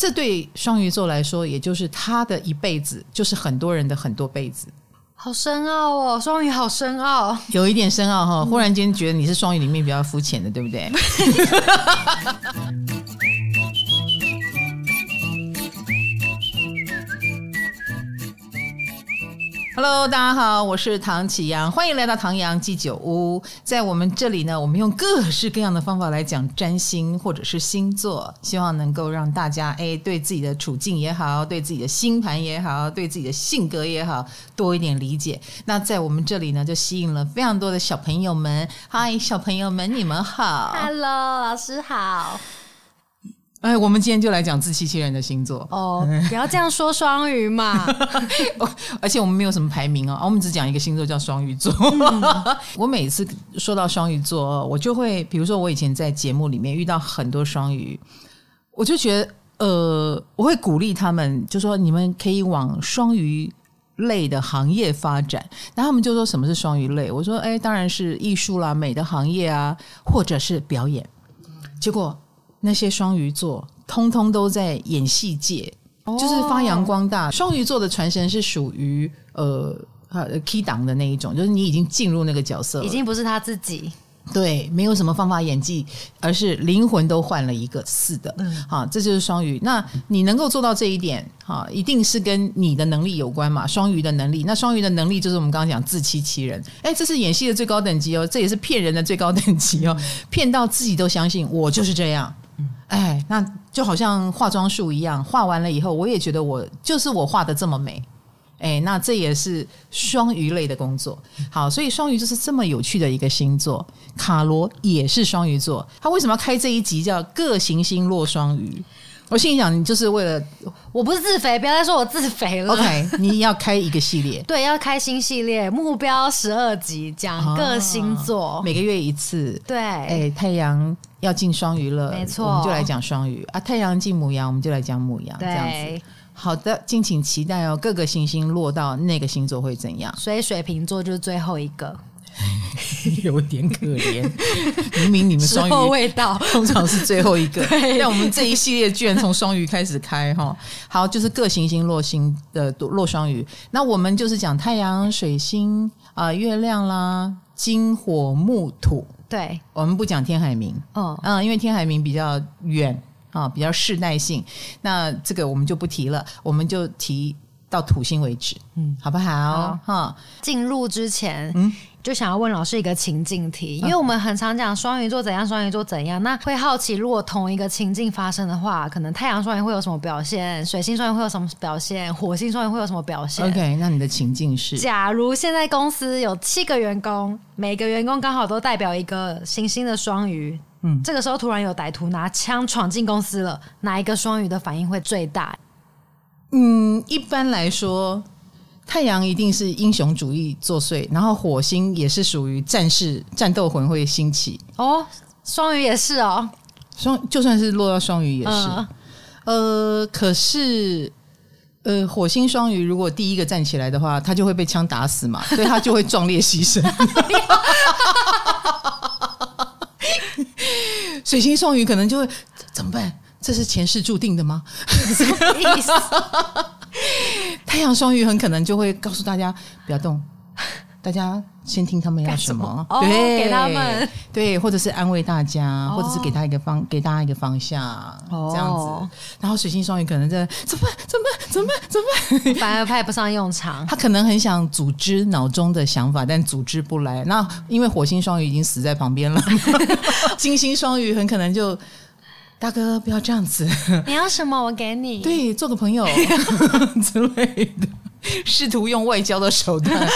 这对双鱼座来说，也就是他的一辈子，就是很多人的很多辈子。好深奥哦，双鱼好深奥，有一点深奥哈。忽然间觉得你是双鱼里面比较肤浅的，对不对？Hello，大家好，我是唐綺阳，欢迎来到唐阳记酒屋。在我们这里呢，我们用各式各样的方法来讲占星或者是星座，希望能够让大家哎对自己的处境也好，对自己的星盘也好，对自己的性格也好，多一点理解。那在我们这里呢，就吸引了非常多的小朋友们。嗨，小朋友们，你们好。Hello，老师好。哎，我们今天就来讲自欺欺人的星座哦，不要这样说双鱼嘛。而且我们没有什么排名哦，我们只讲一个星座叫双鱼座。嗯、我每次说到双鱼座，我就会，比如说我以前在节目里面遇到很多双鱼，我就觉得，呃，我会鼓励他们，就说你们可以往双鱼类的行业发展。然后他们就说什么是双鱼类？我说，哎，当然是艺术啦、美的行业啊，或者是表演。结果。那些双鱼座通通都在演戏界，哦、就是发扬光大。双鱼座的传神是属于呃呃 key 档的那一种，就是你已经进入那个角色，已经不是他自己。对，没有什么方法演技，而是灵魂都换了一个似的。嗯，好，这就是双鱼。那你能够做到这一点，哈，一定是跟你的能力有关嘛。双鱼的能力，那双鱼的能力就是我们刚刚讲自欺欺人。哎，这是演戏的最高等级哦，这也是骗人的最高等级哦，骗到自己都相信我就是这样。哎，那就好像化妆术一样，化完了以后，我也觉得我就是我画的这么美。哎，那这也是双鱼类的工作。好，所以双鱼就是这么有趣的一个星座。卡罗也是双鱼座，他为什么要开这一集叫“各行星落双鱼”？我心里想，你就是为了，我不是自肥，不要再说我自肥了。OK，你要开一个系列，对，要开新系列，目标十二集，讲各星座，啊，每个月一次。对，哎，太阳。要进双鱼了，没错，我们就来讲双鱼啊。太阳进母羊，我们就来讲母羊，这样子。好的，敬请期待哦。各个行星落到那个星座会怎样？所以水瓶座就是最后一个，有点可怜。明明你们双鱼味道通常是最后一个，但我们这一系列居然从双鱼开始开哈。好，就是各行星落星的落双鱼。那我们就是讲太阳、水星啊、呃、月亮啦、金、火、木、土。对，我们不讲天海明，嗯嗯，因为天海明比较远啊，比较世代性，那这个我们就不提了，我们就提到土星为止，嗯，好不好？哈，进入之前，嗯。就想要问老师一个情境题，因为我们很常讲双鱼座怎样，双鱼座怎样，那会好奇，如果同一个情境发生的话，可能太阳双鱼会有什么表现，水星双鱼会有什么表现，火星双鱼会有什么表现？OK，那你的情境是，假如现在公司有七个员工，每个员工刚好都代表一个行星的双鱼，嗯，这个时候突然有歹徒拿枪闯进公司了，哪一个双鱼的反应会最大？嗯，一般来说。太阳一定是英雄主义作祟，然后火星也是属于战士战斗魂会兴起哦。双鱼也是哦，双就算是落到双鱼也是。嗯、呃，可是呃，火星双鱼如果第一个站起来的话，他就会被枪打死嘛，所以他就会壮烈牺牲。水星双鱼可能就会怎么办？这是前世注定的吗？什么意思？太阳双鱼很可能就会告诉大家不要动，大家先听他们要什么，什么哦、对，给他们对，或者是安慰大家，哦、或者是给他一个方，给大家一个方向，哦、这样子。然后水星双鱼可能在怎么办？怎么办？怎么办？怎么办？反而派不上用场。他可能很想组织脑中的想法，但组织不来。那因为火星双鱼已经死在旁边了，金星双鱼很可能就。大哥，不要这样子！你要什么，我给你。对，做个朋友 之类的，试图用外交的手段。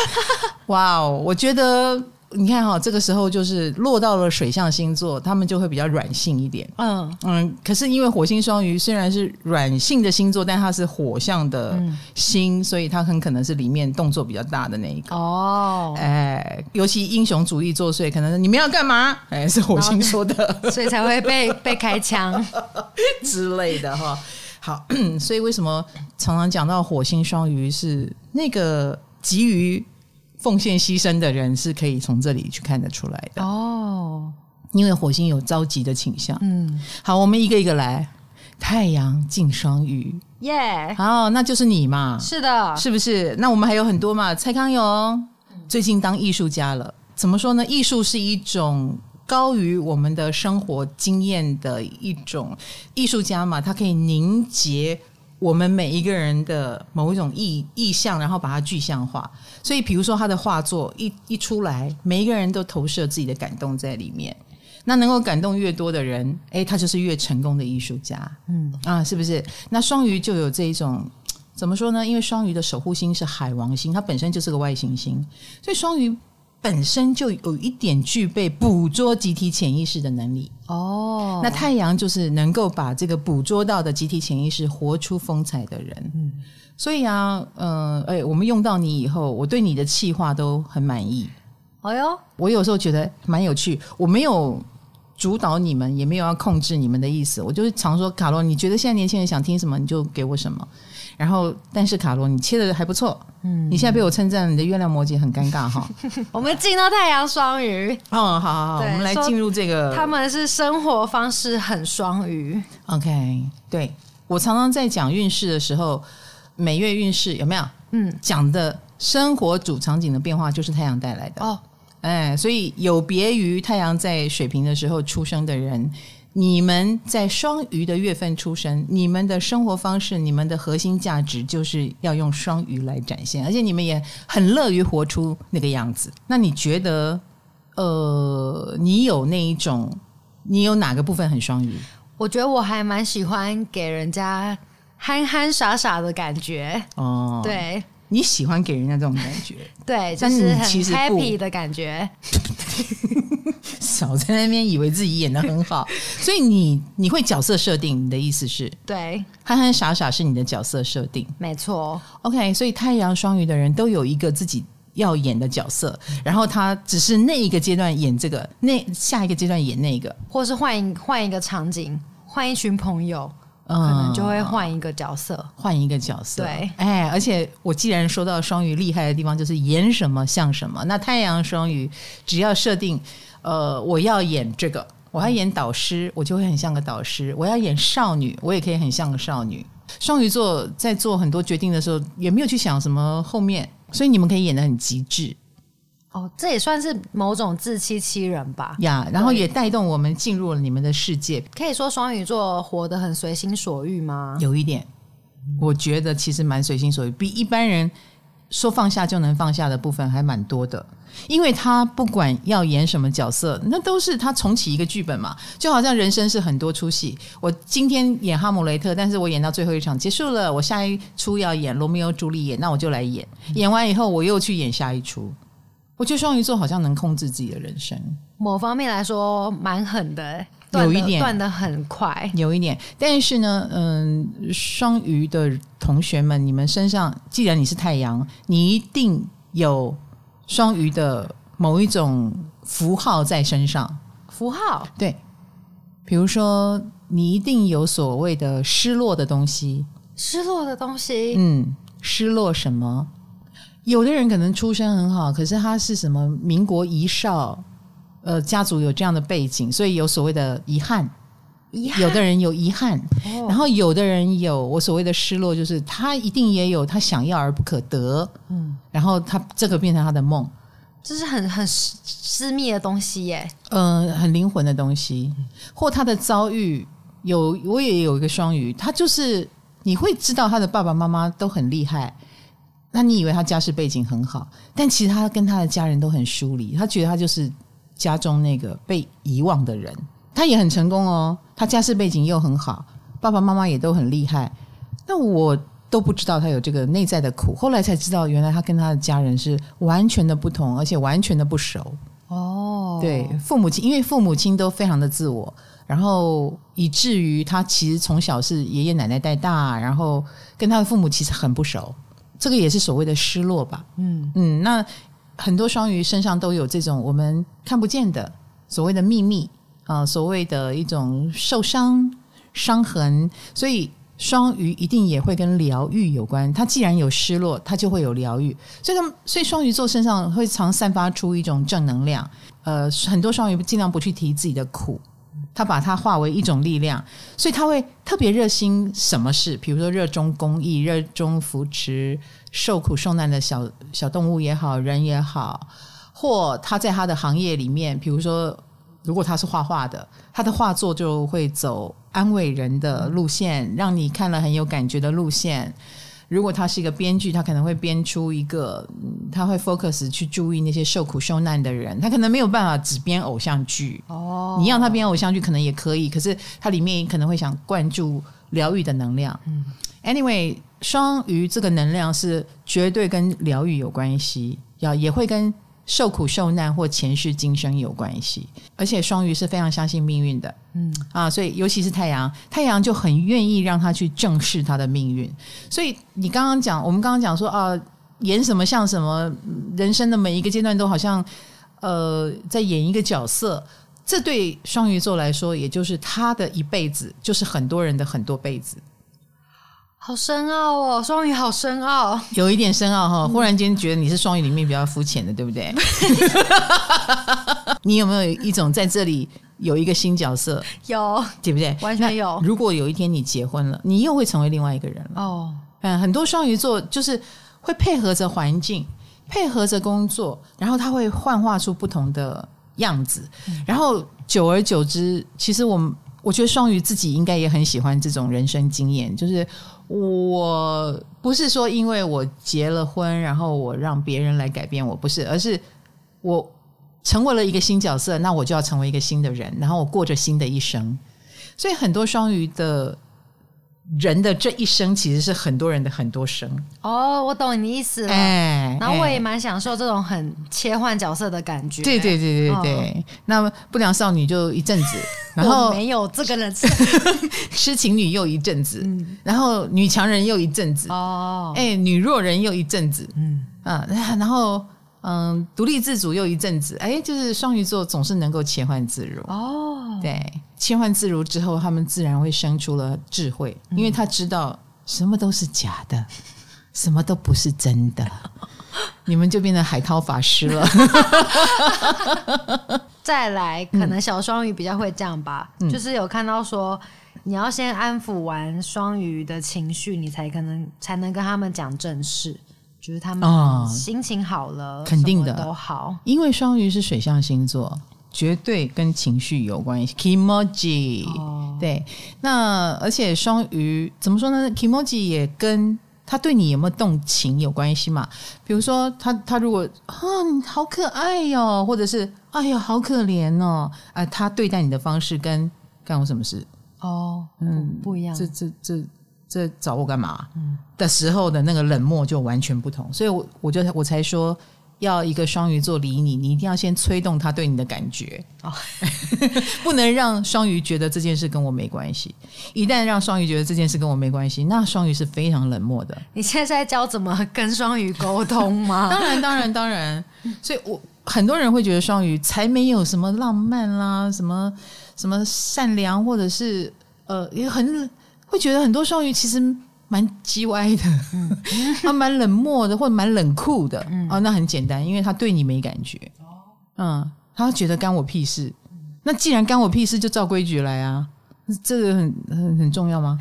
哇哦，我觉得。你看哈，这个时候就是落到了水象星座，他们就会比较软性一点。嗯嗯，可是因为火星双鱼虽然是软性的星座，但它是火象的星，嗯、所以它很可能是里面动作比较大的那一个。哦，哎，尤其英雄主义作祟，可能是你们要干嘛？哎，是火星说的，所以才会被被开枪 之类的哈。好，所以为什么常常讲到火星双鱼是那个急于。奉献牺牲的人是可以从这里去看得出来的哦，因为火星有着急的倾向。嗯，好，我们一个一个来。太阳进双鱼，耶！好，那就是你嘛。是的，是不是？那我们还有很多嘛。蔡康永最近当艺术家了，怎么说呢？艺术是一种高于我们的生活经验的一种艺术家嘛，他可以凝结我们每一个人的某一种意意象，然后把它具象化。所以，比如说他的画作一一出来，每一个人都投射自己的感动在里面。那能够感动越多的人，诶，他就是越成功的艺术家。嗯啊，是不是？那双鱼就有这一种，怎么说呢？因为双鱼的守护星是海王星，它本身就是个外行星，所以双鱼本身就有一点具备捕捉集体潜意识的能力。哦，那太阳就是能够把这个捕捉到的集体潜意识活出风采的人。嗯，所以啊，嗯、呃，诶，我们用到你以后，我对你的气话都很满意。哎呦，我有时候觉得蛮有趣，我没有。主导你们也没有要控制你们的意思，我就是常说卡罗，你觉得现在年轻人想听什么，你就给我什么。然后，但是卡罗，你切的还不错，嗯，你现在被我称赞，你的月亮摩羯很尴尬哈。我们进到太阳双鱼，哦，好好好，我们来进入这个，他们是生活方式很双鱼。OK，对，我常常在讲运势的时候，每月运势有没有？嗯，讲的生活主场景的变化就是太阳带来的哦。哎，所以有别于太阳在水平的时候出生的人，你们在双鱼的月份出生，你们的生活方式、你们的核心价值就是要用双鱼来展现，而且你们也很乐于活出那个样子。那你觉得，呃，你有那一种，你有哪个部分很双鱼？我觉得我还蛮喜欢给人家憨憨傻傻的感觉。哦，对。你喜欢给人家这种感觉，对，就是很 happy 的感觉。少在那边以为自己演的很好，所以你你会角色设定，你的意思是？对，憨憨傻傻是你的角色设定，没错。OK，所以太阳双鱼的人都有一个自己要演的角色，然后他只是那一个阶段演这个，那下一个阶段演那个，或是换一换一个场景，换一群朋友。可能就会换一个角色，换一个角色。对，哎，而且我既然说到双鱼厉害的地方，就是演什么像什么。那太阳双鱼只要设定，呃，我要演这个，我要演导师，我就会很像个导师；我要演少女，我也可以很像个少女。双鱼座在做很多决定的时候，也没有去想什么后面，所以你们可以演得很极致。哦，这也算是某种自欺欺人吧。呀，然后也带动我们进入了你们的世界。可以说双鱼座活得很随心所欲吗？有一点，我觉得其实蛮随心所欲，比一般人说放下就能放下的部分还蛮多的。因为他不管要演什么角色，那都是他重启一个剧本嘛。就好像人生是很多出戏，我今天演哈姆雷特，但是我演到最后一场结束了，我下一出要演罗密欧朱丽叶，那我就来演。演完以后，我又去演下一出。我觉得双鱼座好像能控制自己的人生，某方面来说蛮狠的，有一点断的很快，有一点。但是呢，嗯，双鱼的同学们，你们身上既然你是太阳，你一定有双鱼的某一种符号在身上。符号？对，比如说你一定有所谓的失落的东西，失落的东西，嗯，失落什么？有的人可能出身很好，可是他是什么民国遗少，呃，家族有这样的背景，所以有所谓的遗憾。遗憾，有的人有遗憾，哦，然后有的人有我所谓的失落，就是他一定也有他想要而不可得，嗯，然后他这个变成他的梦，这是很很私密的东西耶，嗯，呃，很灵魂的东西，或他的遭遇有，我也有一个双鱼，他就是你会知道他的爸爸妈妈都很厉害。那你以为他家世背景很好，但其实他跟他的家人都很疏离。他觉得他就是家中那个被遗忘的人。他也很成功哦，他家世背景又很好，爸爸妈妈也都很厉害。那我都不知道他有这个内在的苦，后来才知道，原来他跟他的家人是完全的不同，而且完全的不熟。哦，对，父母亲，因为父母亲都非常的自我，然后以至于他其实从小是爷爷奶奶带大，然后跟他的父母其实很不熟。这个也是所谓的失落吧，嗯嗯，那很多双鱼身上都有这种我们看不见的所谓的秘密啊，所谓的一种受伤伤痕，所以双鱼一定也会跟疗愈有关。它既然有失落，它就会有疗愈，所以他们所以双鱼座身上会常散发出一种正能量。呃，很多双鱼尽量不去提自己的苦，他把它化为一种力量，所以他会特别热心什么事，比如说热衷公益，热衷扶持受苦受难的小小动物也好，人也好，或他在他的行业里面，比如说如果他是画画的，他的画作就会走安慰人的路线，让你看了很有感觉的路线。如果他是一个编剧，他可能会编出一个，他会 focus 去注意那些受苦受难的人。他可能没有办法只编偶像剧哦，你让他编偶像剧可能也可以，可是他里面可能会想灌注疗愈的能量。嗯，anyway，双鱼这个能量是绝对跟疗愈有关系，要也会跟。受苦受难或前世今生有关系，而且双鱼是非常相信命运的，嗯啊，所以尤其是太阳，太阳就很愿意让他去正视他的命运。所以你刚刚讲，我们刚刚讲说啊，演什么像什么，人生的每一个阶段都好像呃在演一个角色，这对双鱼座来说，也就是他的一辈子，就是很多人的很多辈子。好深奥哦，双鱼好深奥，有一点深奥哈。忽然间觉得你是双鱼里面比较肤浅的，对不对？你有没有一种在这里有一个新角色？有，对不对？完全有。如果有一天你结婚了，你又会成为另外一个人了。哦，嗯，很多双鱼座就是会配合着环境，配合着工作，然后他会幻化出不同的样子，然后久而久之，其实我们我觉得双鱼自己应该也很喜欢这种人生经验，就是。我不是说因为我结了婚，然后我让别人来改变我，不是，而是我成为了一个新角色，那我就要成为一个新的人，然后我过着新的一生。所以很多双鱼的。人的这一生其实是很多人的很多生。哦，我懂你意思了。哎，然后我也蛮享受这种很切换角色的感觉。对对对对对。哦、那不良少女就一阵子，然后没有这个人，痴情女又一阵子，嗯、然后女强人又一阵子哦，哎，女弱人又一阵子，嗯。啊，然后嗯，独立自主又一阵子，哎，就是双鱼座总是能够切换自如哦，对。切换自如之后，他们自然会生出了智慧，因为他知道什么都是假的，什么都不是真的，你们就变成海涛法师了。再来，可能小双鱼比较会这样吧，嗯、就是有看到说，你要先安抚完双鱼的情绪，你才可能才能跟他们讲正事，就是他们心情好了，肯定的都好，因为双鱼是水象星座。绝对跟情绪有关系，kimoji、哦、对。那而且双鱼怎么说呢？kimoji 也跟他对你有没有动情有关系嘛？比如说他他如果啊，你好可爱哟、哦，或者是哎呀好可怜哦，啊，他对待你的方式跟干我什么事？哦，嗯，不一样。这这这这找我干嘛？嗯，的时候的那个冷漠就完全不同。所以我我就我才说。要一个双鱼座理你，你一定要先催动他对你的感觉哦，不能让双鱼觉得这件事跟我没关系。一旦让双鱼觉得这件事跟我没关系，那双鱼是非常冷漠的。你现在在教怎么跟双鱼沟通吗？当然，当然，当然。所以我很多人会觉得双鱼才没有什么浪漫啦，什么什么善良，或者是呃，也很会觉得很多双鱼其实。蛮叽歪的，他蛮冷漠的，或者蛮冷酷的。嗯、哦，那很简单，因为他对你没感觉。嗯，他觉得干我屁事。那既然干我屁事，就照规矩来啊。这个很很很重要吗？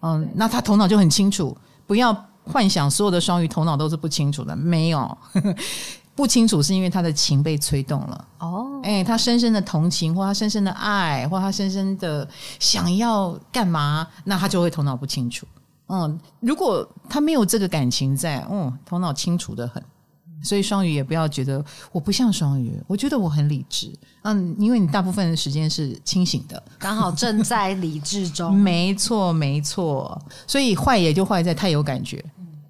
嗯，那他头脑就很清楚。不要幻想所有的双鱼头脑都是不清楚的，没有。不清楚是因为他的情被催动了。哦，哎，他深深的同情，或他深深的爱，或他深深的想要干嘛，那他就会头脑不清楚。嗯，如果他没有这个感情在，嗯，头脑清楚得很，所以双鱼也不要觉得我不像双鱼，我觉得我很理智，嗯，因为你大部分的时间是清醒的，刚好正在理智中，没错没错，所以坏也就坏在太有感觉，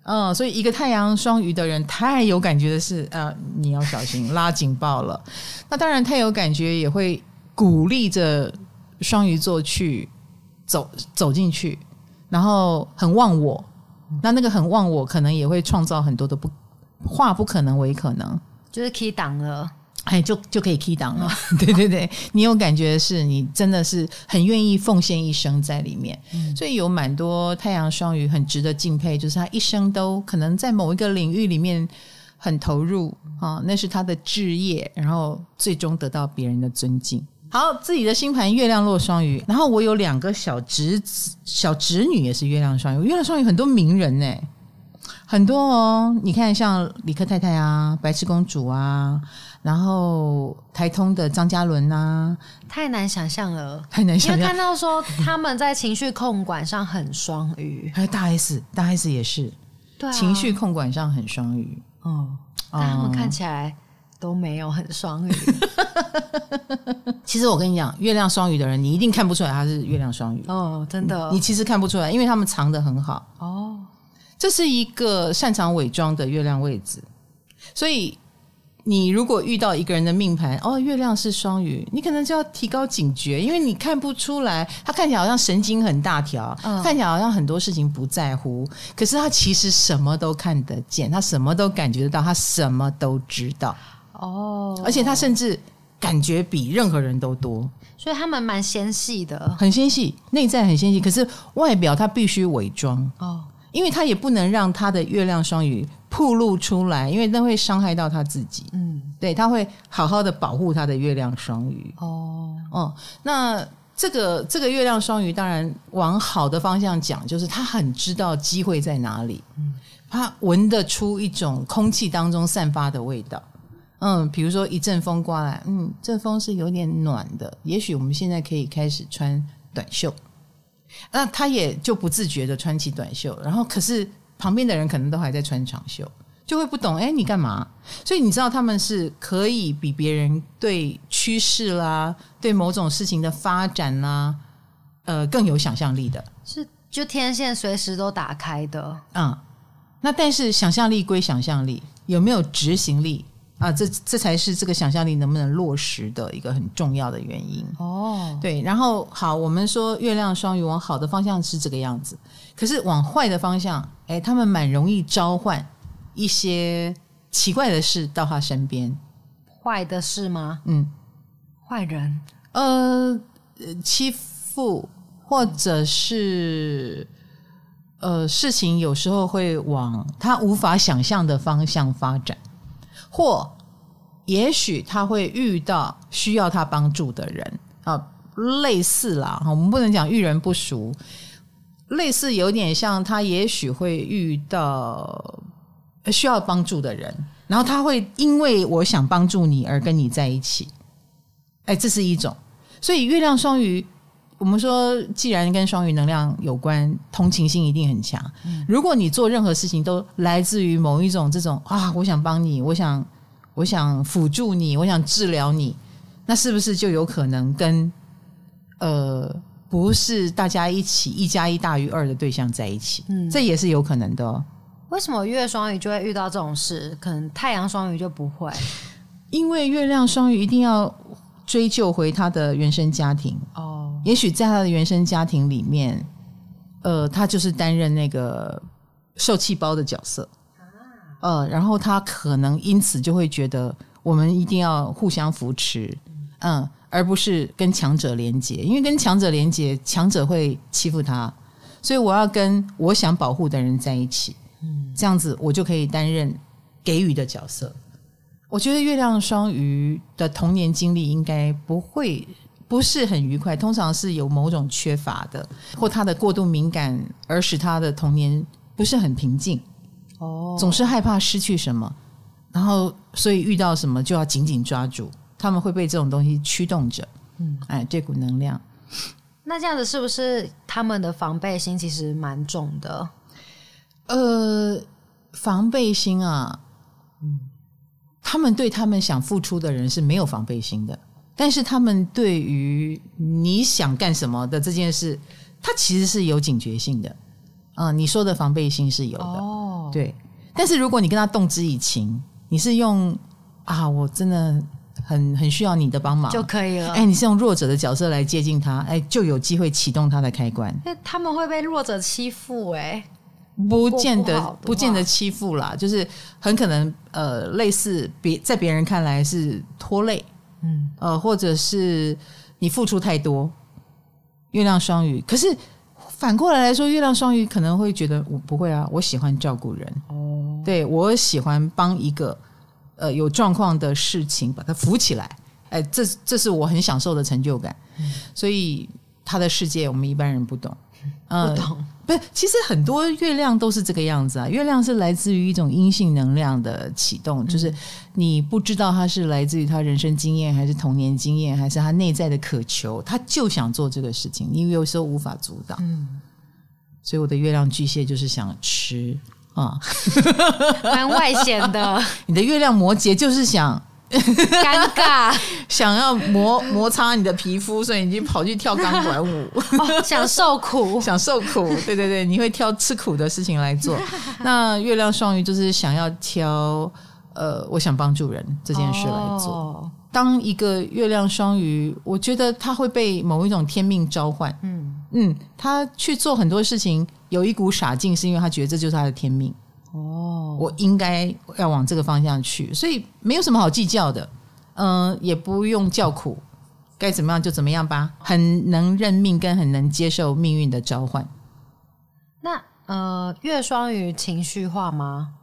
嗯，所以一个太阳双鱼的人太有感觉的是，呃，你要小心拉警报了，那当然太有感觉也会鼓励着双鱼座去走走进去。然后很忘我，那那个很忘我，可能也会创造很多的不化不可能为可能，就是 key 档了，哎，就就可以 key 档了。对对对，你有感觉是你真的是很愿意奉献一生在里面，嗯、所以有蛮多太阳双鱼很值得敬佩，就是他一生都可能在某一个领域里面很投入啊，那是他的志业，然后最终得到别人的尊敬。好，自己的星盘月亮落双鱼，然后我有两个小侄子、小侄女也是月亮双鱼。月亮双鱼很多名人呢，很多哦。你看，像李克太太啊，白痴公主啊，然后台通的张嘉伦啊，太难想象了，太难想象。因为看到说他们在情绪控管上很双鱼，还有大 S，大 S 也是，对、啊，情绪控管上很双鱼。哦，但他们看起来。都没有很双鱼。其实我跟你讲，月亮双鱼的人，你一定看不出来他是月亮双鱼。哦，真的，你其实看不出来，因为他们藏的很好。哦，这是一个擅长伪装的月亮位置，所以你如果遇到一个人的命盘，哦，月亮是双鱼，你可能就要提高警觉，因为你看不出来，他看起来好像神经很大条，嗯，看起来好像很多事情不在乎，可是他其实什么都看得见，他什么都感觉得到，他什么都知道。哦，而且他甚至感觉比任何人都多，所以他们蛮纤细的，很纤细，内在很纤细。可是外表他必须伪装。哦，因为他也不能让他的月亮双鱼暴露出来，因为那会伤害到他自己。嗯，对，他会好好的保护他的月亮双鱼。哦哦，那这个这个月亮双鱼当然往好的方向讲，就是他很知道机会在哪里，嗯，他闻得出一种空气当中散发的味道。嗯，比如说一阵风刮来，嗯，这风是有点暖的，也许我们现在可以开始穿短袖。那他也就不自觉的穿起短袖，然后可是旁边的人可能都还在穿长袖，就会不懂，哎，你干嘛？所以你知道他们是可以比别人对趋势啦，对某种事情的发展啦，呃，更有想象力的，是就天线随时都打开的。嗯，那但是想象力归想象力，有没有执行力？啊，这这才是这个想象力能不能落实的一个很重要的原因哦。对，然后好，我们说月亮双鱼往好的方向是这个样子，可是往坏的方向，哎，他们蛮容易召唤一些奇怪的事到他身边。坏的事吗？嗯，坏人，呃，欺负或者是呃，事情有时候会往他无法想象的方向发展。或也许他会遇到需要他帮助的人。啊，类似啦，我们不能讲遇人不淑，类似有点像他也许会遇到需要帮助的人，然后他会因为我想帮助你而跟你在一起，哎，这是一种。所以月亮双鱼，我们说既然跟双鱼能量有关，同情心一定很强。如果你做任何事情都来自于某一种这种啊，我想帮你，我想我想辅助你，我想治疗你，那是不是就有可能跟呃不是大家一起一加一大于二的对象在一起？嗯，这也是有可能的哦。为什么月双鱼就会遇到这种事？可能太阳双鱼就不会？因为月亮双鱼一定要追究回他的原生家庭哦。也许在他的原生家庭里面，呃，他就是担任那个受气包的角色，呃，然后他可能因此就会觉得我们一定要互相扶持，嗯，而不是跟强者连结，因为跟强者连结，强者会欺负他，所以我要跟我想保护的人在一起，嗯，这样子我就可以担任给予的角色。我觉得月亮双鱼的童年经历应该不会。不是很愉快，通常是有某种缺乏的，或他的过度敏感，而使他的童年不是很平静。哦，总是害怕失去什么，然后所以遇到什么就要紧紧抓住。他们会被这种东西驱动着。嗯，哎，这股能量。那这样子是不是他们的防备心其实蛮重的？呃，防备心啊，嗯，他们对他们想付出的人是没有防备心的。但是他们对于你想干什么的这件事，他其实是有警觉性的。嗯、呃，你说的防备心是有的，哦，对。但是如果你跟他动之以情，你是用啊，我真的很很需要你的帮忙就可以了。哎，你是用弱者的角色来接近他，哎，就有机会启动他的开关。那他们会被弱者欺负，哎，不见得不，不见得欺负啦，就是很可能呃，类似别在别人看来是拖累。嗯，呃，或者是你付出太多，月亮双鱼。可是反过来来说，月亮双鱼可能会觉得我不会啊，我喜欢照顾人哦，对，我喜欢帮一个呃有状况的事情把它扶起来，哎，这这是我很享受的成就感。嗯、所以他的世界我们一般人不懂，嗯、不懂。不是，其实很多月亮都是这个样子啊。月亮是来自于一种阴性能量的启动，就是你不知道它是来自于他人生经验，还是童年经验，还是他内在的渴求，他就想做这个事情，你有时候无法阻挡。嗯，所以我的月亮巨蟹就是想吃啊，蛮外显的。你的月亮摩羯就是想。尴尬，想要摩摩擦你的皮肤，所以你就跑去跳钢管舞。哦，想受苦，想受苦，对对对，你会挑吃苦的事情来做。那月亮双鱼就是想要挑，呃，我想帮助人这件事来做。哦，当一个月亮双鱼，我觉得他会被某一种天命召唤。嗯嗯，他去做很多事情，有一股傻劲，是因为他觉得这就是他的天命。哦，我应该要往这个方向去，所以没有什么好计较的，嗯、呃，也不用叫苦，该怎么样就怎么样吧，很能认命，跟很能接受命运的召唤。那呃，月双鱼情绪化吗？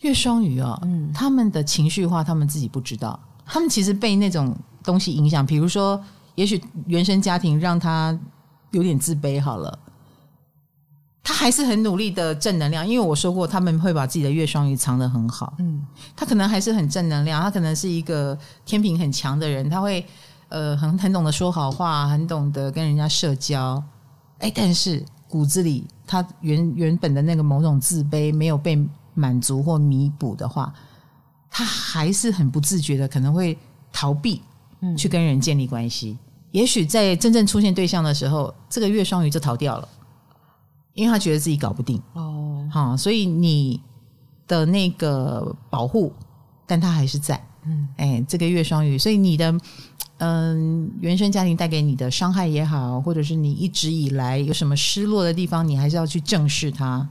月双鱼哦，嗯，他们的情绪化，他们自己不知道，他们其实被那种东西影响，比如说，也许原生家庭让他有点自卑，好了。他还是很努力的正能量，因为我说过他们会把自己的月双鱼藏得很好。嗯，他可能还是很正能量，他可能是一个天平很强的人，他会呃很很懂得说好话，很懂得跟人家社交。哎，但是骨子里他原原本的那个某种自卑没有被满足或弥补的话，他还是很不自觉的可能会逃避，去跟人建立关系。嗯，也许在真正出现对象的时候，这个月双鱼就逃掉了。因为他觉得自己搞不定哦，好，所以你的那个保护，但他还是在，嗯，哎，这个月双鱼，所以你的嗯原生家庭带给你的伤害也好，或者是你一直以来有什么失落的地方，你还是要去正视它，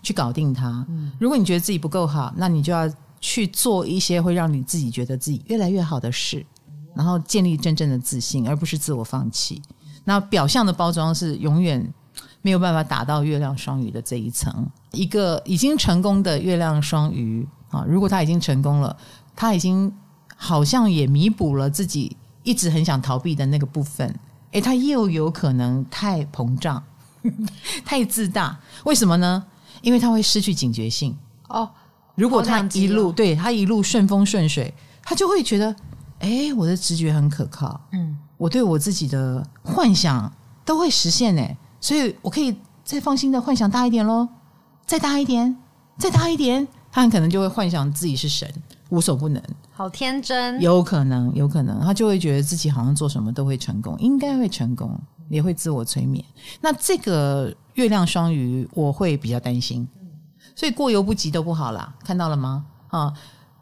去搞定它。嗯，如果你觉得自己不够好，那你就要去做一些会让你自己觉得自己越来越好的事，然后建立真正的自信，而不是自我放弃。那表象的包装是永远。没有办法打到月亮双鱼的这一层，一个已经成功的月亮双鱼啊，如果他已经成功了，他已经好像也弥补了自己一直很想逃避的那个部分，诶，他又有可能太膨胀、太自大，为什么呢？因为他会失去警觉性哦。如果他一路对他一路顺风顺水，他就会觉得，诶，我的直觉很可靠，嗯，我对我自己的幻想都会实现，诶。所以我可以再放心的幻想大一点喽，再大一点，再大一点，他很可能就会幻想自己是神，无所不能，好天真，有可能，有可能，他就会觉得自己好像做什么都会成功，应该会成功，也会自我催眠。那这个月亮双鱼，我会比较担心，所以过犹不及都不好啦，看到了吗？啊，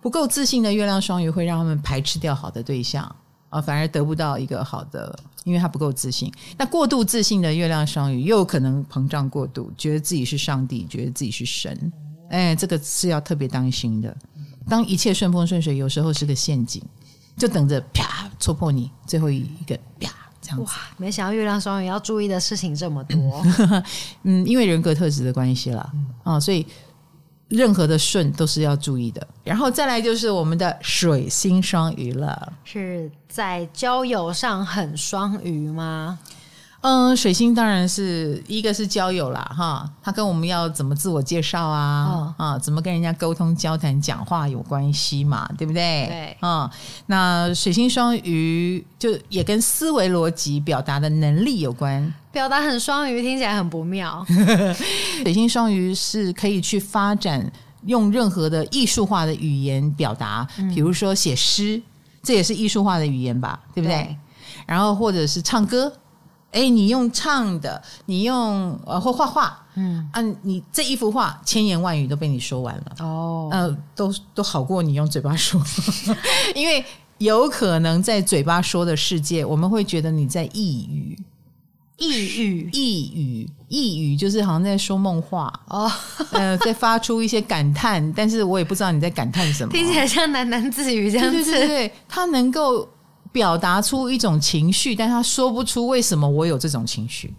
不够自信的月亮双鱼会让他们排斥掉好的对象。啊，反而得不到一个好的，因为他不够自信。那过度自信的月亮双鱼，又可能膨胀过度，觉得自己是上帝，觉得自己是神。哎，这个是要特别当心的。当一切顺风顺水，有时候是个陷阱，就等着啪戳破你最后一个啪这样子。哇，没想到月亮双鱼要注意的事情这么多。嗯，因为人格特质的关系啦，啊，所以。任何的顺都是要注意的，然后再来就是我们的水星双鱼了，是在交友上很双鱼吗？嗯，水星当然是一个是交友啦，哈，他跟我们要怎么自我介绍啊，哦、啊，怎么跟人家沟通、交谈、讲话有关系嘛，对不对？对，啊，那水星双鱼就也跟思维逻辑、表达的能力有关，表达很双鱼，听起来很不妙。水星双鱼是可以去发展用任何的艺术化的语言表达，比如说写诗，这也是艺术化的语言吧，对不对？对，然后或者是唱歌。哎，你用唱的，你用呃或画画，嗯，啊，你这一幅画千言万语都被你说完了，哦，呃，都都好过你用嘴巴说，因为有可能在嘴巴说的世界，我们会觉得你在抑郁，抑郁，抑郁，抑郁，就是好像在说梦话。哦，呃，在发出一些感叹，但是我也不知道你在感叹什么，听起来像喃喃自语这样子，对对对对，他能够。表达出一种情绪，但他说不出为什么我有这种情绪，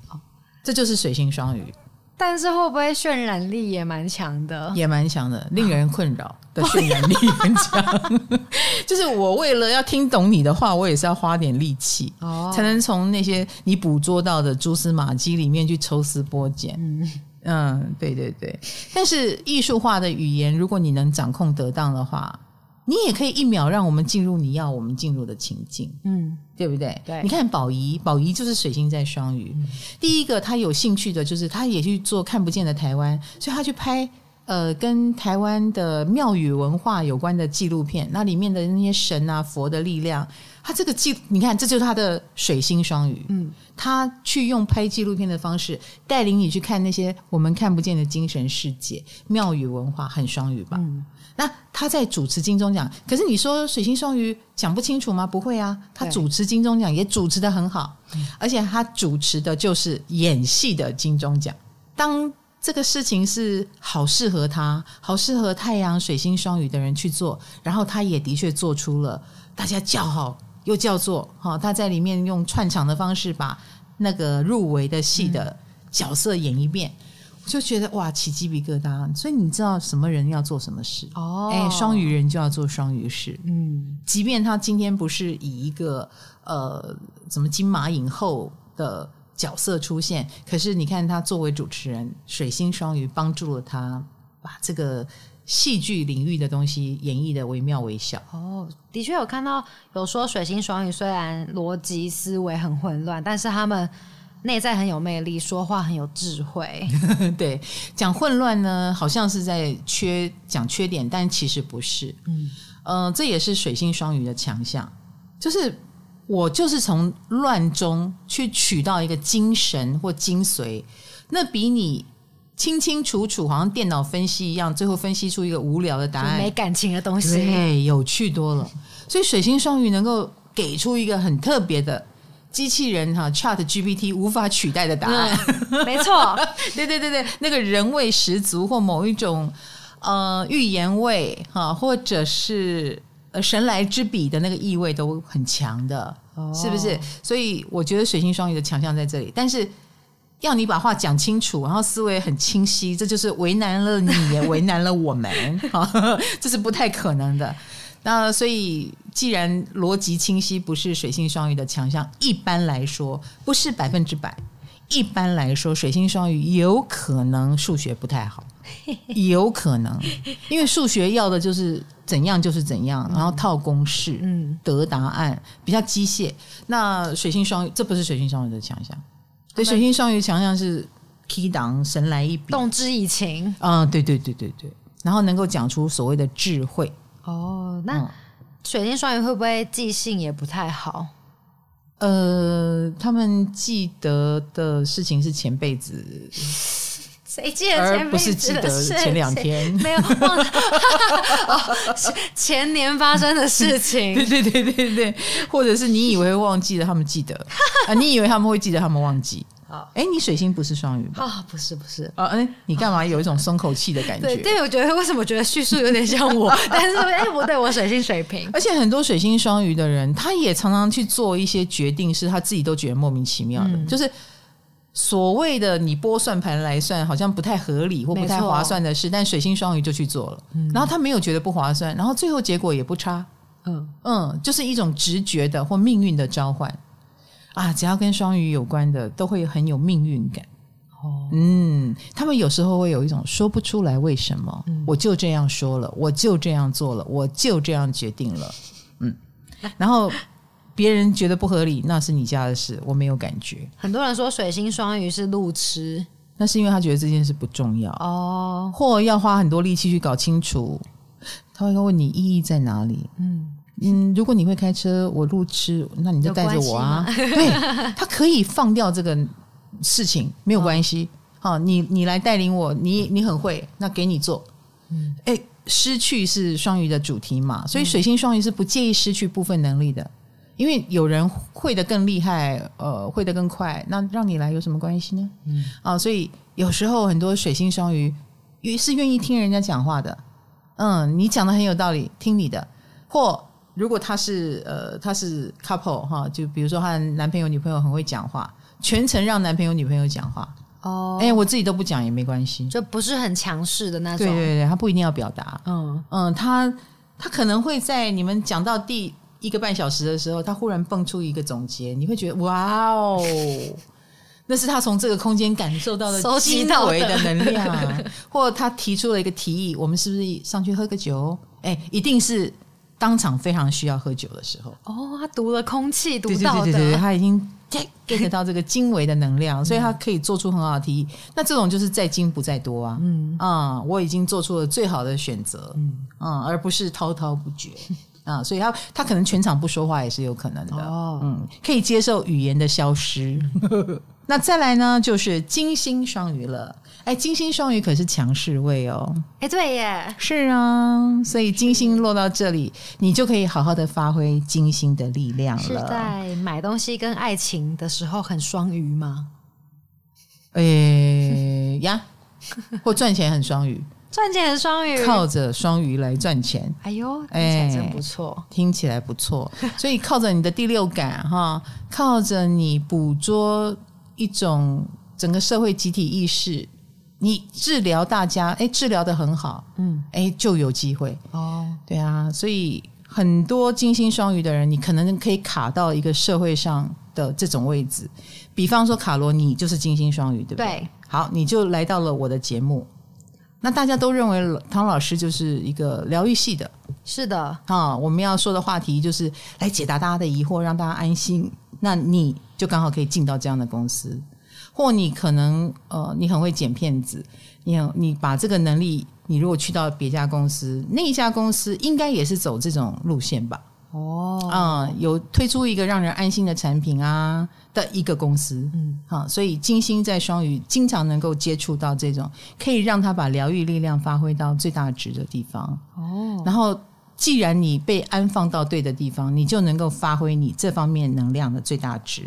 这就是水星双鱼。但是会不会渲染力也蛮强的？也蛮强的，令人困扰的渲染力很强。就是我为了要听懂你的话，我也是要花点力气，哦，才能从那些你捕捉到的蛛丝马迹里面去抽丝剥茧。嗯嗯，对对对。但是艺术化的语言，如果你能掌控得当的话。你也可以一秒让我们进入你要我们进入的情境，嗯，对不对？对，你看宝仪，宝仪就是水星在双鱼。嗯、第一个，他有兴趣的就是他也去做看不见的台湾，所以他去拍呃跟台湾的庙宇文化有关的纪录片，那里面的那些神啊佛的力量，他这个记你看这就是他的水星双鱼，嗯，他去用拍纪录片的方式带领你去看那些我们看不见的精神世界，庙宇文化很双鱼吧？嗯那他在主持金钟奖，可是你说水星双鱼讲不清楚吗？不会啊，他主持金钟奖也主持的很好，而且他主持的就是演戏的金钟奖。当这个事情是好适合他，好适合太阳水星双鱼的人去做，然后他也的确做出了大家叫好又叫座。哈，他在里面用串场的方式把那个入围的戏的角色演一遍。就觉得哇，起鸡皮疙瘩。所以你知道什么人要做什么事哦？哎，双鱼人就要做双鱼事。嗯，即便他今天不是以一个呃什么金马影后的角色出现，可是你看他作为主持人，水星双鱼帮助了他把这个戏剧领域的东西演绎的惟妙惟肖。哦，的确有看到有说水星双鱼虽然逻辑思维很混乱，但是他们。内在很有魅力，说话很有智慧。对，讲混乱呢，好像是在缺讲缺点，但其实不是。嗯，呃，这也是水星双鱼的强项，就是我就是从乱中去取到一个精神或精髓，那比你清清楚楚，好像电脑分析一样，最后分析出一个无聊的答案，没感情的东西，对，有趣多了。所以水星双鱼能够给出一个很特别的。机器人哈，Chat GPT 无法取代的答案，嗯、没错，对对对对，那个人味十足或某一种呃预言味哈，或者是呃神来之笔的那个意味都很强的，哦、是不是？所以我觉得水星双鱼的强项在这里，但是要你把话讲清楚，然后思维很清晰，这就是为难了你，也为难了我们，这是不太可能的。那所以，既然逻辑清晰不是水星双鱼的强项，一般来说不是百分之百。一般来说，水星双鱼有可能数学不太好，有可能，因为数学要的就是怎样就是怎样，然后套公式，嗯，得答案，比较机械。那水星双鱼这不是水星双鱼的强项，对，水星双鱼强项是 key 档神来一笔，动之以情嗯，对对对对对，然后能够讲出所谓的智慧。哦，那水星双鱼会不会记性也不太好？呃，他们记得的事情是前辈子，谁记得前不是记得前两天？没有忘了、哦，前年发生的事情。对对对对对，或者是你以为会忘记了，他们记得啊？你以为他们会记得，他们忘记。哎，你水星不是双鱼吧？啊，不是不是啊，哎，你干嘛有一种松口气的感觉？对，对我觉得为什么觉得叙述有点像我？但是哎，不对，我水星水平，而且很多水星双鱼的人，他也常常去做一些决定，是他自己都觉得莫名其妙的，嗯、就是所谓的你拨算盘来算，好像不太合理或不太划算的事，但水星双鱼就去做了，嗯、然后他没有觉得不划算，然后最后结果也不差，嗯。嗯，就是一种直觉的或命运的召唤。啊，只要跟双鱼有关的，都会很有命运感。哦，嗯，他们有时候会有一种说不出来为什么，嗯、我就这样说了，我就这样做了，我就这样决定了。嗯，然后别人觉得不合理，那是你家的事，我没有感觉。很多人说水星双鱼是路痴，那是因为他觉得这件事不重要哦，或要花很多力气去搞清楚。他会问你意义在哪里？嗯。嗯，如果你会开车，我路痴，那你就带着我啊。对，他可以放掉这个事情，没有关系。好、哦，你你来带领我，你你很会，那给你做。嗯，哎，失去是双鱼的主题嘛，所以水星双鱼是不介意失去部分能力的，因为有人会的更厉害，呃，会的更快，那让你来有什么关系呢？嗯，啊，所以有时候很多水星双鱼也是愿意听人家讲话的。嗯，你讲的很有道理，听你的，或。如果他是呃，他是 couple 哈，就比如说他的男朋友女朋友很会讲话，全程让男朋友女朋友讲话哦，哎，我自己都不讲也没关系，就不是很强势的那种。对对对，他不一定要表达。嗯嗯，他他可能会在你们讲到第一个半小时的时候，他忽然蹦出一个总结，你会觉得哇哦，那是他从这个空间感受到的精微的。能量，或者他提出了一个提议，我们是不是上去喝个酒？哎，一定是当场非常需要喝酒的时候。哦，他读了空气，读到的，对对对对，他已经 get 到这个精微的能量，所以他可以做出很好的提议。那这种就是在精不在多啊，嗯。啊、嗯，我已经做出了最好的选择，嗯。啊、嗯，而不是滔滔不绝啊、嗯，所以他他可能全场不说话也是有可能的，哦，嗯，可以接受语言的消失。那再来呢，就是金星双鱼了。哎，金星双鱼可是强势位哦。哎，对耶，是啊，所以金星落到这里，你就可以好好的发挥金星的力量了。是在买东西跟爱情的时候很双鱼吗？哎呀，或赚钱很双鱼，赚钱的双鱼，靠着双鱼来赚钱。哎呦，听起来真不错，听起来不错。所以靠着你的第六感哈，靠着你捕捉一种整个社会集体意识。你治疗大家，哎，治疗的很好，嗯，哎，就有机会哦。对啊，所以很多金星双鱼的人，你可能可以卡到一个社会上的这种位置。比方说，卡罗，你就是金星双鱼，对不对？对。好，你就来到了我的节目。那大家都认为唐老师就是一个疗愈系的，是的。啊，我们要说的话题就是来解答大家的疑惑，让大家安心。那你就刚好可以进到这样的公司。或你可能呃，你很会剪片子，你你把这个能力，你如果去到别家公司，那一家公司应该也是走这种路线吧？哦，啊、嗯，有推出一个让人安心的产品啊的一个公司，嗯，好，所以金星在双鱼，经常能够接触到这种可以让他把疗愈力量发挥到最大值的地方。哦，然后既然你被安放到对的地方，你就能够发挥你这方面能量的最大值。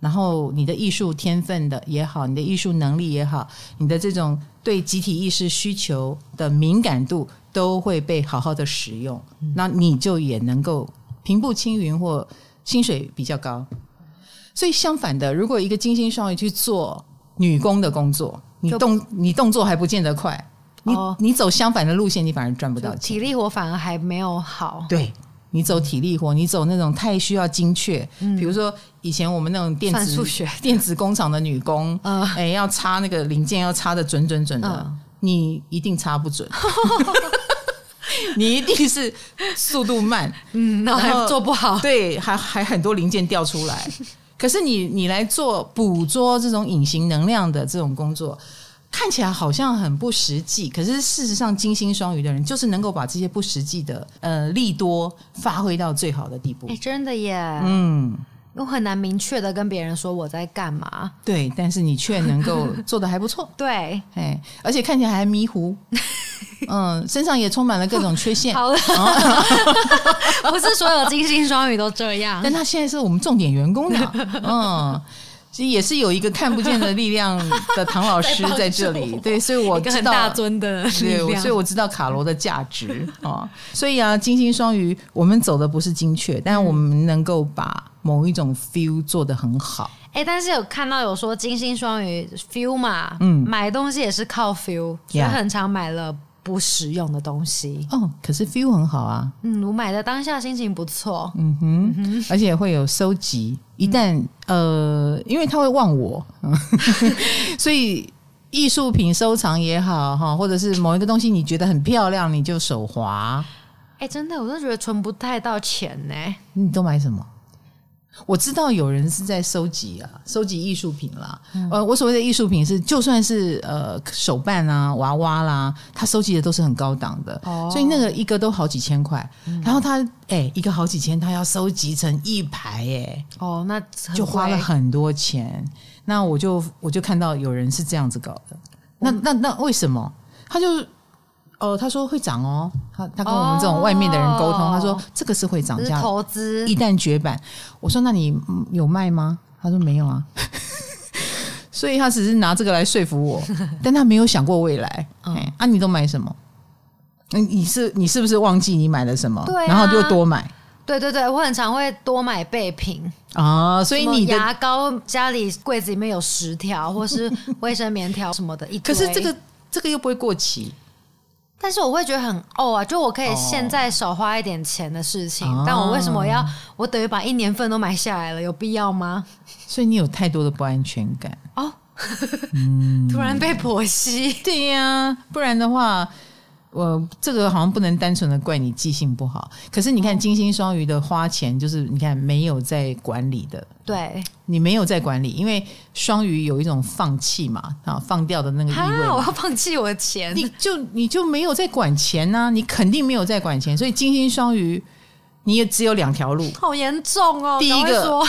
然后你的艺术天分的也好，你的艺术能力也好，你的这种对集体意识需求的敏感度都会被好好的使用，嗯、那你就也能够平步青云或薪水比较高。所以相反的，如果一个金星双鱼去做女工的工作，你动你动作还不见得快，你、哦、你走相反的路线，你反而赚不到钱，体力活反而还没有好。对。你走体力活，你走那种太需要精确，嗯、比如说以前我们那种电子学电子工厂的女工，哎、呃欸，要插那个零件要插的准准准的，呃、你一定插不准，你一定是速度慢，嗯，然后还做不好，对，还还很多零件掉出来。可是你你来做捕捉这种隐形能量的这种工作。看起来好像很不实际，可是事实上，金星双鱼的人就是能够把这些不实际的呃利多发挥到最好的地步。哎，真的耶，嗯，我很难明确的跟别人说我在干嘛。对，但是你却能够做得还不错。对，哎，而且看起来还迷糊，嗯，身上也充满了各种缺陷。好了，不是所有金星双鱼都这样，但他现在是我们重点员工呢，嗯。其实也是有一个看不见的力量的唐老师在这里，对，所以我知道大尊的对，所以我知道卡罗的价值啊。所以啊，金星双鱼，我们走的不是精确，但我们能够把某一种 feel 做得很好。哎、欸，但是有看到有说金星双鱼 feel 嘛，嗯，买东西也是靠 feel，所以很常买了。不实用的东西哦，可是 feel 很好啊。嗯，我买的当下心情不错。嗯哼，嗯哼，而且会有收集。一旦、嗯、呃，因为他会忘我，所以艺术品收藏也好哈，或者是某一个东西你觉得很漂亮，你就手滑。哎、欸，真的，我都觉得存不太到钱呢。你都买什么？我知道有人是在收集啊，收集艺术品啦。嗯、呃，我所谓的艺术品是，就算是呃手办啊、娃娃啦，他收集的都是很高档的，哦、所以那个一个都好几千块。嗯、然后他哎、欸，一个好几千，他要收集成一排、欸，哎，哦，那就花了很多钱。那我就我就看到有人是这样子搞的。那那那为什么？他就。哦，他说会涨哦，他他跟我们这种外面的人沟通，哦、他说这个是会涨价，投资一旦绝版，我说那你有卖吗？他说没有啊，所以他只是拿这个来说服我，但他没有想过未来。嗯、啊，你都买什么？你是你是不是忘记你买了什么？对、啊，然后就多买。对对对，我很常会多买备品啊，所以你的牙膏家里柜子里面有十条，或是卫生棉条什么的，一 堆。可是这个这个又不会过期。但是我会觉得很哦啊，就我可以现在少花一点钱的事情，哦、但我为什么要我等于把一年份都买下来了？有必要吗？所以你有太多的不安全感哦，嗯、突然被婆媳，对呀、啊，不然的话。我这个好像不能单纯的怪你记性不好，可是你看金星双鱼的花钱就是你看没有在管理的，对，你没有在管理，因为双鱼有一种放弃嘛，啊，放掉的那个意味，我要放弃我的钱，你就你就没有在管钱呢、啊，你肯定没有在管钱，所以金星双鱼你也只有两条路，好严重哦，第一个。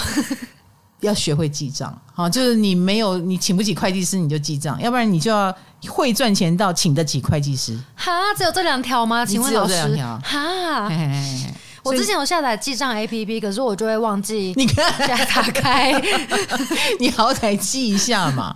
要学会记账，好，就是你没有你请不起会计师，你就记账，要不然你就要会赚钱到请得起会计师。哈，只有这两条吗？请问老师，只有这两条。哈，我之前有下载记账 APP，可是我就会忘记。你看，打开，你好歹记一下嘛，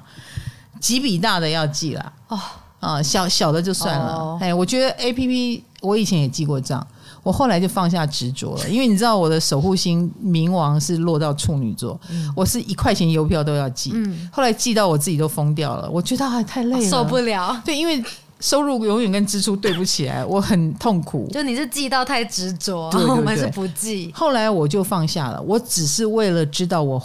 几笔大的要记啦。哦，啊，小小的就算了。哎、哦，我觉得 APP 我以前也记过账。我后来就放下执着了，因为你知道我的守护星冥王是落到处女座，嗯、我是一块钱邮票都要寄，嗯、后来寄到我自己都疯掉了，我觉得还太累了，受不了。对，因为收入永远跟支出对不起来，我很痛苦。就你是寄到太执着，对对对，我们是不寄。后来我就放下了，我只是为了知道我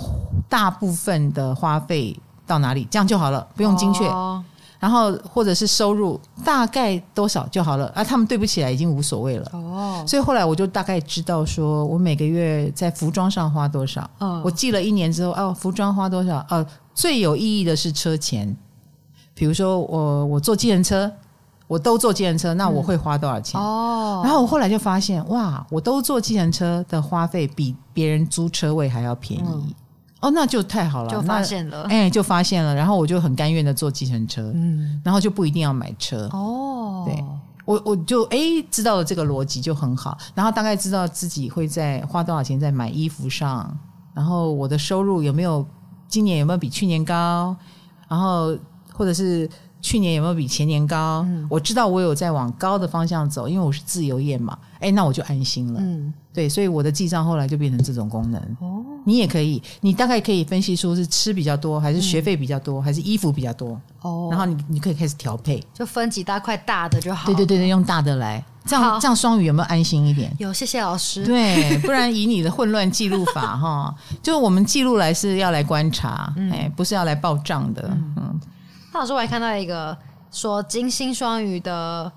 大部分的花费到哪里，这样就好了，不用精确。哦然后或者是收入大概多少就好了啊，他们对不起来已经无所谓了哦。所以后来我就大概知道说我每个月在服装上花多少。嗯，我记了一年之后哦，服装花多少？呃，最有意义的是车钱。比如说我我坐计程车，我都坐计程车，那我会花多少钱？哦。然后我后来就发现哇，我都坐计程车的花费比别人租车位还要便宜。哦，那就太好了，就发现了，哎，就发现了，然后我就很甘愿的坐计程车，嗯，然后就不一定要买车，哦，对，我我就哎知道了这个逻辑就很好，然后大概知道自己会在花多少钱在买衣服上，然后我的收入有没有今年有没有比去年高，然后或者是去年有没有比前年高，嗯，我知道我有在往高的方向走，因为我是自由业嘛，哎，那我就安心了，嗯。对，所以我的记账后来就变成这种功能。哦，你也可以，你大概可以分析出是吃比较多，还是学费比较多，嗯、还是衣服比较多。哦，然后你你可以开始调配，就分几大块大的就好。对对对对，用大的来，这样这样双鱼有没有安心一点？有，谢谢老师。对，不然以你的混乱记录法哈，就是我们记录来是要来观察，嗯、哎，不是要来报账的。嗯，那老师我还看到一个说金星双鱼的。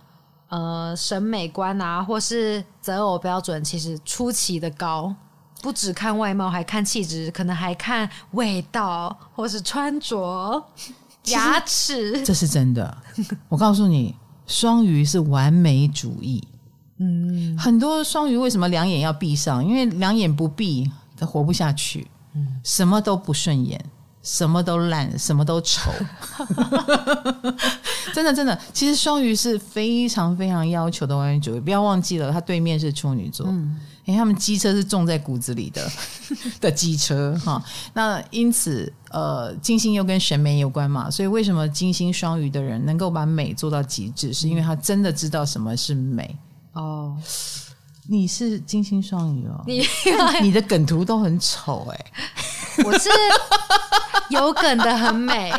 呃，审美观啊，或是择偶标准，其实出奇的高，不只看外貌，还看气质，可能还看味道，或是穿着、牙齿。这是真的。我告诉你，双鱼是完美主义。嗯，很多双鱼为什么两眼要闭上？因为两眼不闭，他活不下去。嗯，什么都不顺眼。什么都烂，什么都丑，真的真的。其实双鱼是非常非常要求的完美主义，不要忘记了，他对面是处女座。嗯，因为他们机车是种在骨子里的 的机车哈。那因此，呃，金星又跟审美有关嘛，所以为什么金星双鱼的人能够把美做到极致，是因为他真的知道什么是美哦。你是金星双鱼哦，你 你的梗图都很丑哎、欸，我是有梗的很美，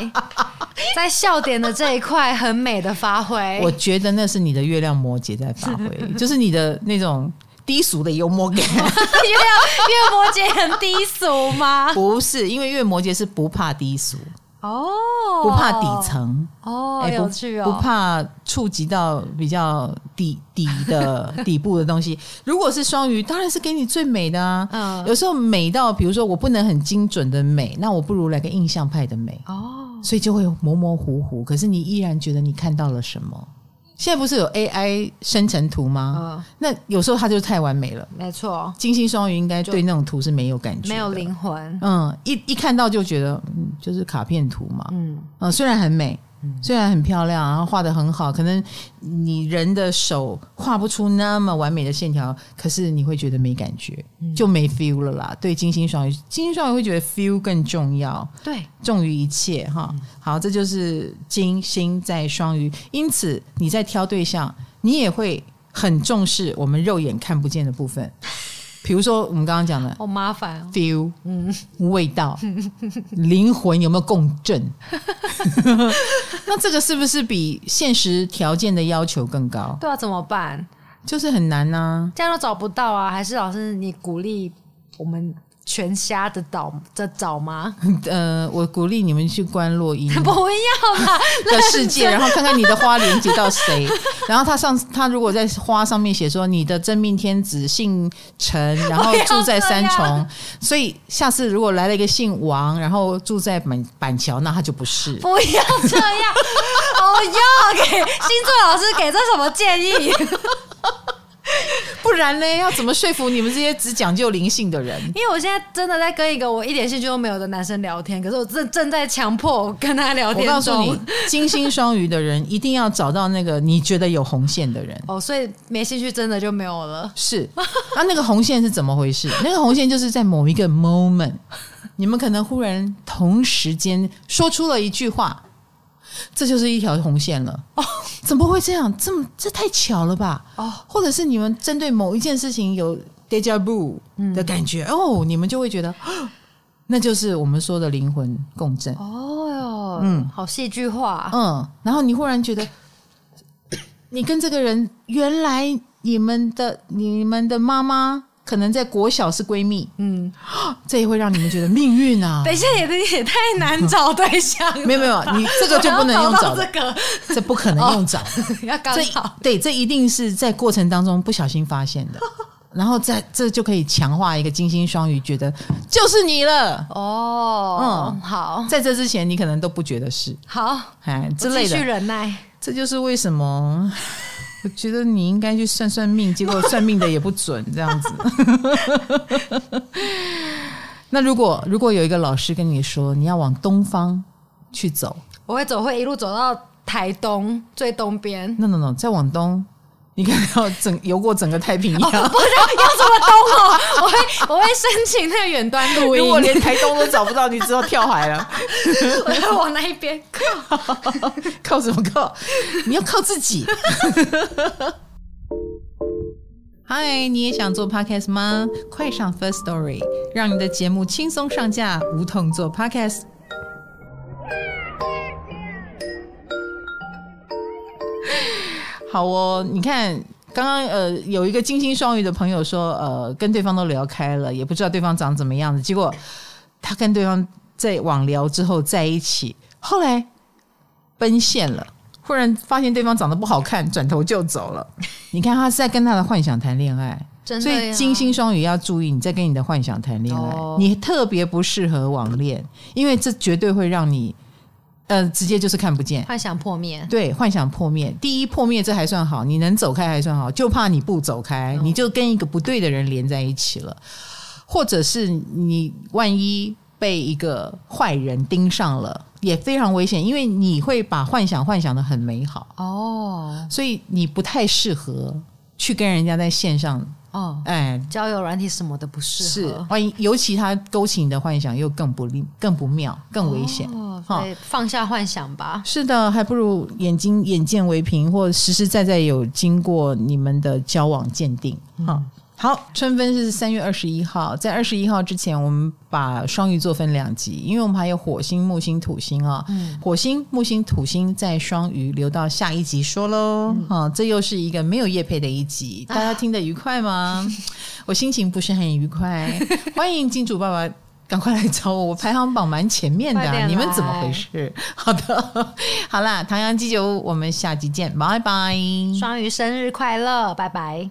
在笑点的这一块很美的发挥。我觉得那是你的月亮摩羯在发挥，就是你的那种低俗的幽默感。月亮月摩羯很低俗吗？不是，因为月摩羯是不怕低俗。哦，不怕底层哦，有趣哦，不怕触及到比较底底的 底部的东西。如果是双鱼，当然是给你最美的啊。嗯，有时候美到，比如说我不能很精准的美，那我不如来个印象派的美哦，所以就会模模糊糊，可是你依然觉得你看到了什么。现在不是有 AI 生成图吗？嗯，那有时候它就太完美了。没错，金星双鱼应该对那种图是没有感觉，没有灵魂。嗯，一一看到就觉得，嗯，就是卡片图嘛。嗯，嗯，虽然很美。虽然很漂亮，然后画的很好，可能你人的手画不出那么完美的线条，可是你会觉得没感觉，就没 feel 了啦。对，金星双鱼，金星双鱼会觉得 feel 更重要，对，重于一切哈。好，这就是金星在双鱼，因此你在挑对象，你也会很重视我们肉眼看不见的部分。比如说我们刚刚讲的，好麻烦哦，feel，嗯，味道，灵魂有没有共振？那这个是不是比现实条件的要求更高？对啊，怎么办？就是很难呐、啊，这样都找不到啊？还是老师你鼓励我们？全瞎的找的找吗？呃，我鼓励你们去观落阴，不要啦的世界，然后看看你的花连接到谁。然后他上他如果在花上面写说你的真命天子姓陈，然后住在三重，所以下次如果来了一个姓王，然后住在板板桥，那他就不是。不要这样，哦要给星座老师给这什么建议？不然呢？要怎么说服你们这些只讲究灵性的人？因为我现在真的在跟一个我一点兴趣都没有的男生聊天，可是我正正在强迫跟他聊天。我告诉你，金星双鱼的人一定要找到那个你觉得有红线的人。哦，所以没兴趣真的就没有了。是，那那个红线是怎么回事？那个红线就是在某一个 moment，你们可能忽然同时间说出了一句话。这就是一条红线了哦！怎么会这样？这么这太巧了吧？哦，或者是你们针对某一件事情有 deja vu 的感觉、嗯、哦，你们就会觉得，那就是我们说的灵魂共振哦哟，嗯，好戏剧化，嗯，然后你忽然觉得，你跟这个人原来你们的你们的妈妈。可能在国小是闺蜜，嗯，这也会让你们觉得命运啊。等一下，也也太难找对象了。没有没有，你这个就不能用找，这个 这不可能用找，哦、要刚好。对，这一定是在过程当中不小心发现的，然后在这就可以强化一个金星双鱼，觉得就是你了。哦，嗯，好，在这之前你可能都不觉得是好，哎之类的，忍耐。这就是为什么。我 觉得你应该去算算命，结果算命的也不准，这样子。那如果如果有一个老师跟你说你要往东方去走，我会走，会一路走到台东最东边。No No No，再往东。你看要整游过整个太平洋，哦、不知道要怎么东哦？我会我会申请那个远端录音。如果连台东都找不到，你只好跳海了。我要往那一边靠，靠什么靠？你要靠自己。嗨，你也想做 Podcast 吗？快上 First Story，让你的节目轻松上架，无痛做 Podcast。好哦，你看刚刚呃有一个金星双鱼的朋友说呃跟对方都聊开了，也不知道对方长怎么样子，结果他跟对方在网聊之后在一起，后来奔现了，忽然发现对方长得不好看，转头就走了。你看他是在跟他的幻想谈恋爱，所以金星双鱼要注意你在跟你的幻想谈恋爱，哦、你特别不适合网恋，因为这绝对会让你。呃，直接就是看不见，幻想破灭。对，幻想破灭。第一破灭，这还算好，你能走开还算好，就怕你不走开，你就跟一个不对的人连在一起了，或者是你万一被一个坏人盯上了，也非常危险，因为你会把幻想幻想的很美好哦，所以你不太适合去跟人家在线上。哦，哎，交友软体什么的不适合，是，万一尤其他勾起你的幻想，又更不利、更不妙、更危险。哦，对，放下幻想吧。是的，还不如眼睛眼见为凭，或实实在在有经过你们的交往鉴定。哈、嗯。好，春分是三月二十一号，在二十一号之前，我们把双鱼座分两集，因为我们还有火星、木星、土星啊。嗯，火星、木星、土星在双鱼，留到下一集说喽。嗯、啊，这又是一个没有业配的一集，大家听得愉快吗？啊、我心情不是很愉快。欢迎金主爸爸，赶快来找我，我排行榜蛮前面的，你们怎么回事？好的，好啦，唐阳鸡酒，我们下集见，拜拜。双鱼生日快乐，拜拜。